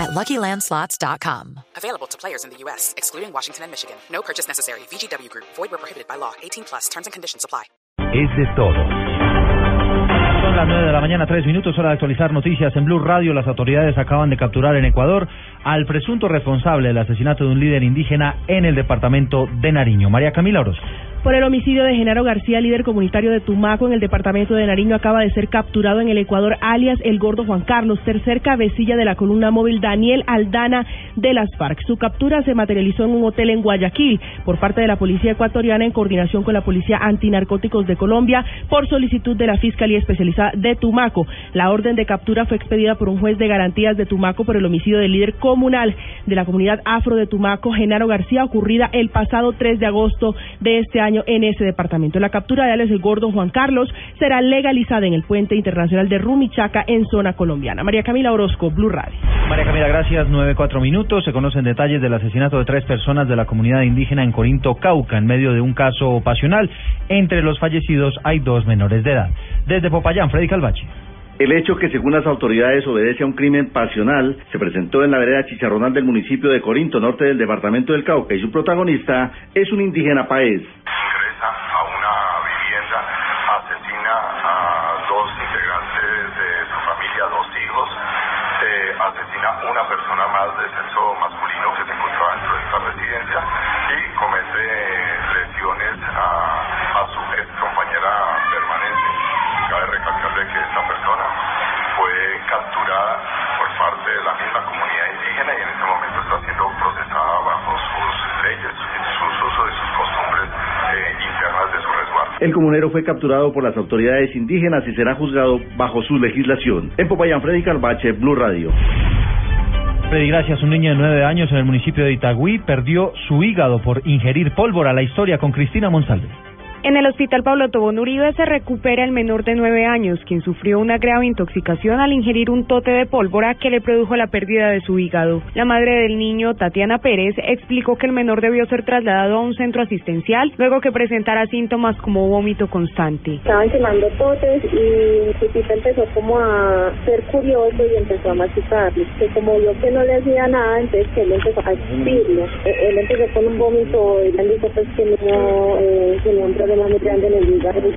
at LuckyLandSlots.com. Available to players in the U.S., excluding Washington and Michigan. No purchase necessary. VGW Group. Void where prohibited by law. 18 plus. Terms and conditions apply. Es de todo. Son las 9 de la mañana, 3 minutos, hora de actualizar noticias en Blue Radio. Las autoridades acaban de capturar en Ecuador al presunto responsable del asesinato de un líder indígena en el departamento de Nariño. María Camila Orozco. Por el homicidio de Genaro García, líder comunitario de Tumaco en el departamento de Nariño, acaba de ser capturado en el Ecuador, alias el gordo Juan Carlos, tercer cabecilla de la columna móvil Daniel Aldana de las FARC. Su captura se materializó en un hotel en Guayaquil por parte de la policía ecuatoriana en coordinación con la policía antinarcóticos de Colombia por solicitud de la Fiscalía Especializada de Tumaco. La orden de captura fue expedida por un juez de garantías de Tumaco por el homicidio del líder comunal de la comunidad afro de Tumaco, Genaro García, ocurrida el pasado 3 de agosto de este año en ese departamento. La captura de el gordo Juan Carlos será legalizada en el puente internacional de Rumichaca en zona colombiana. María Camila Orozco, Blue Radio. María Camila, gracias. Nueve, cuatro minutos. Se conocen detalles del asesinato de tres personas de la comunidad indígena en Corinto, Cauca, en medio de un caso pasional. Entre los fallecidos hay dos menores de edad. Desde Popayán, Freddy Calvache. El hecho que según las autoridades obedece a un crimen pasional se presentó en la vereda Chicharronal del municipio de Corinto, norte del departamento del Cauca, y su protagonista es un indígena paez. Ingresa a una vivienda, asesina a dos integrantes de su familia, dos hijos, una persona más de sexo masculino que se encontraba dentro de esta residencia y comete lesiones a, a su ex compañera permanente. Cabe recalcarle que esta persona fue capturada por parte de la misma comunidad indígena y en este momento está siendo procesada bajo sus leyes, sus usos y sus costumbres eh, internas de su resguardo. El comunero fue capturado por las autoridades indígenas y será juzgado bajo su legislación. En Popayán, Freddy Calvache, Blue Radio. Freddy, gracias. Un niño de nueve años en el municipio de Itagüí perdió su hígado por ingerir pólvora. La historia con Cristina Monsalve. En el hospital Pablo Tobón Uribe se recupera el menor de nueve años, quien sufrió una grave intoxicación al ingerir un tote de pólvora que le produjo la pérdida de su hígado. La madre del niño, Tatiana Pérez, explicó que el menor debió ser trasladado a un centro asistencial luego que presentara síntomas como vómito constante. Estaban quemando totes y tita empezó como a ser curioso y empezó a machucarlo. Que como vio que no le hacía nada, entonces que él empezó a escupirlo. Eh, Él empezó con un vómito y le dijo pues que no eh, tenía un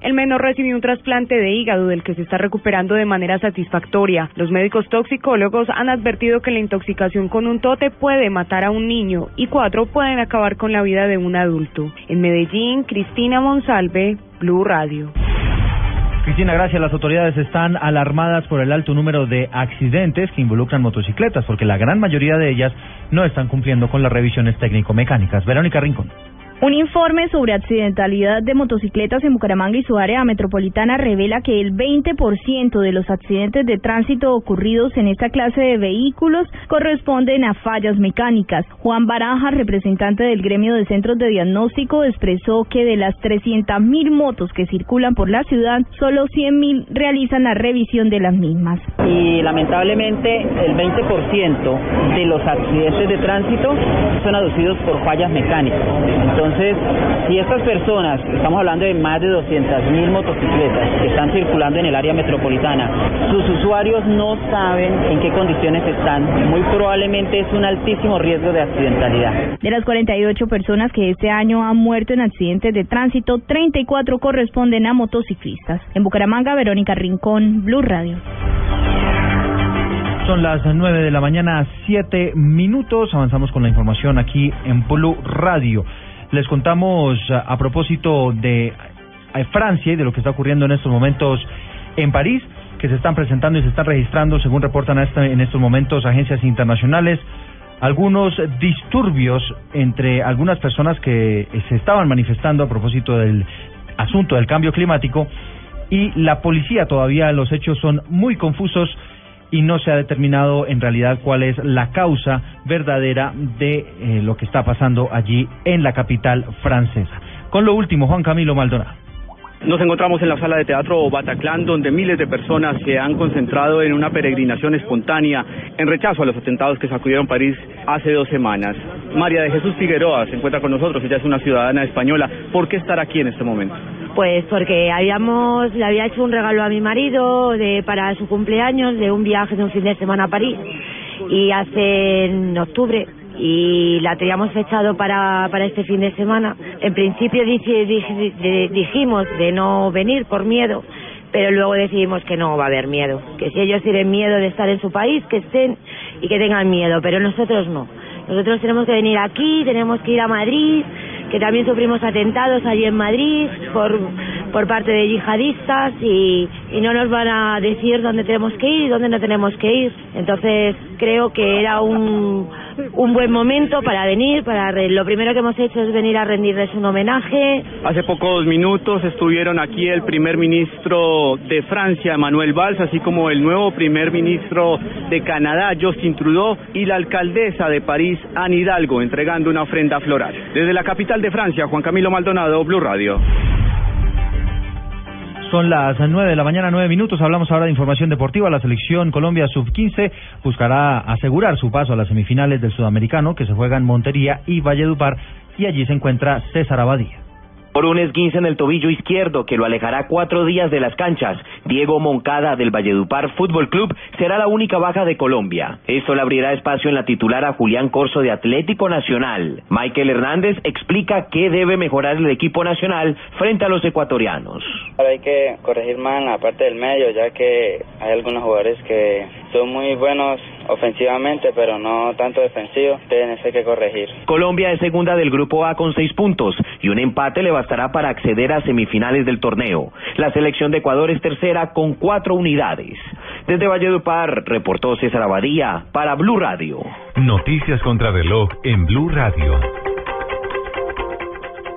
El menor recibió un trasplante de hígado del que se está recuperando de manera satisfactoria. Los médicos toxicólogos han advertido que la intoxicación con un tote puede matar a un niño y cuatro pueden acabar con la vida de un adulto. En Medellín, Cristina Monsalve, Blue Radio. Cristina, gracias. Las autoridades están alarmadas por el alto número de accidentes que involucran motocicletas, porque la gran mayoría de ellas no están cumpliendo con las revisiones técnico-mecánicas. Verónica Rincón. Un informe sobre accidentalidad de motocicletas en Bucaramanga y su área metropolitana revela que el 20% de los accidentes de tránsito ocurridos en esta clase de vehículos corresponden a fallas mecánicas. Juan Baraja, representante del gremio de centros de diagnóstico, expresó que de las 300.000 motos que circulan por la ciudad, solo 100.000 realizan la revisión de las mismas. y lamentablemente el 20% de los accidentes de tránsito son aducidos por fallas mecánicas. Si estas personas, estamos hablando de más de 200.000 motocicletas que están circulando en el área metropolitana, sus usuarios no saben en qué condiciones están, muy probablemente es un altísimo riesgo de accidentalidad. De las 48 personas que este año han muerto en accidentes de tránsito, 34 corresponden a motociclistas. En Bucaramanga, Verónica Rincón, Blue Radio. Son las nueve de la mañana, siete minutos. Avanzamos con la información aquí en Blue Radio. Les contamos a, a propósito de eh, Francia y de lo que está ocurriendo en estos momentos en París, que se están presentando y se están registrando, según reportan en estos momentos agencias internacionales, algunos disturbios entre algunas personas que eh, se estaban manifestando a propósito del asunto del cambio climático y la policía. Todavía los hechos son muy confusos y no se ha determinado en realidad cuál es la causa verdadera de eh, lo que está pasando allí en la capital francesa. Con lo último, Juan Camilo Maldonado. Nos encontramos en la sala de teatro Bataclan, donde miles de personas se han concentrado en una peregrinación espontánea en rechazo a los atentados que sacudieron París hace dos semanas. María de Jesús Figueroa se encuentra con nosotros, ella es una ciudadana española. ¿Por qué estar aquí en este momento? Pues porque habíamos, le había hecho un regalo a mi marido de, para su cumpleaños de un viaje de un fin de semana a París y hace en octubre y la teníamos fechado para, para este fin de semana. En principio dijimos de no venir por miedo, pero luego decidimos que no va a haber miedo, que si ellos tienen miedo de estar en su país, que estén y que tengan miedo, pero nosotros no. Nosotros tenemos que venir aquí, tenemos que ir a Madrid, que también sufrimos atentados allí en Madrid por, por parte de yihadistas y, y no nos van a decir dónde tenemos que ir y dónde no tenemos que ir. Entonces creo que era un, un buen momento para venir, para lo primero que hemos hecho es venir a rendirles un homenaje. Hace pocos minutos estuvieron aquí el primer ministro de Francia, Manuel Valls, así como el nuevo primer ministro de Canadá, Justin Trudeau, y la alcaldesa de París, Anne Hidalgo, entregando una ofrenda floral. Desde la capital de Francia, Juan Camilo Maldonado, Blue Radio. Son las nueve de la mañana, nueve minutos. Hablamos ahora de información deportiva. La selección Colombia Sub-15 buscará asegurar su paso a las semifinales del Sudamericano que se juega en Montería y Valledupar y allí se encuentra César Abadía. Por un esguince en el tobillo izquierdo que lo alejará cuatro días de las canchas, Diego Moncada del Valledupar Fútbol Club será la única baja de Colombia. Esto le abrirá espacio en la titular a Julián Corso de Atlético Nacional. Michael Hernández explica qué debe mejorar el equipo nacional frente a los ecuatorianos. Ahora hay que corregir más en la parte del medio, ya que hay algunos jugadores que son muy buenos ofensivamente, pero no tanto defensivos. Tienen que corregir. Colombia es segunda del grupo A con seis puntos y un empate le bastará para acceder a semifinales del torneo. La selección de Ecuador es tercera con cuatro unidades. Desde Valledupar, reportó César Abadía para Blue Radio. Noticias contra reloj en Blue Radio.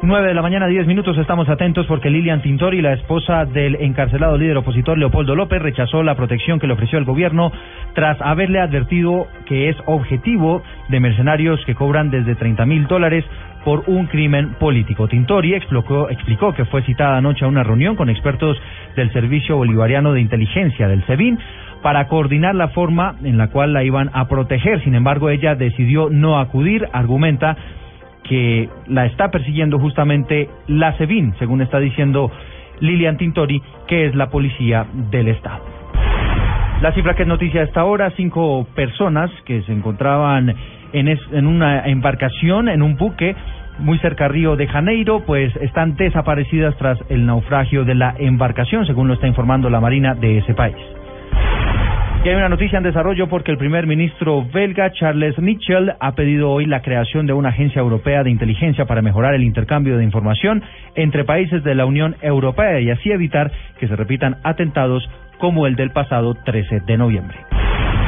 9 de la mañana, 10 minutos. Estamos atentos porque Lilian Tintori, la esposa del encarcelado líder opositor Leopoldo López, rechazó la protección que le ofreció el gobierno tras haberle advertido que es objetivo de mercenarios que cobran desde 30 mil dólares por un crimen político. Tintori explicó, explicó que fue citada anoche a una reunión con expertos del Servicio Bolivariano de Inteligencia del SEBIN para coordinar la forma en la cual la iban a proteger. Sin embargo, ella decidió no acudir, argumenta que la está persiguiendo justamente la SEBIN, según está diciendo Lilian Tintori, que es la policía del Estado. La cifra que es noticia a esta hora, cinco personas que se encontraban en, en una embarcación, en un buque muy cerca Río de Janeiro, pues están desaparecidas tras el naufragio de la embarcación, según lo está informando la Marina de ese país. Y hay una noticia en desarrollo porque el primer ministro belga Charles Michel ha pedido hoy la creación de una agencia europea de inteligencia para mejorar el intercambio de información entre países de la Unión Europea y así evitar que se repitan atentados como el del pasado 13 de noviembre.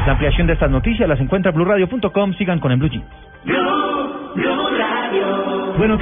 La ampliación de estas noticias las encuentra en blurradio.com. Sigan con el Blue Jeans. Bueno,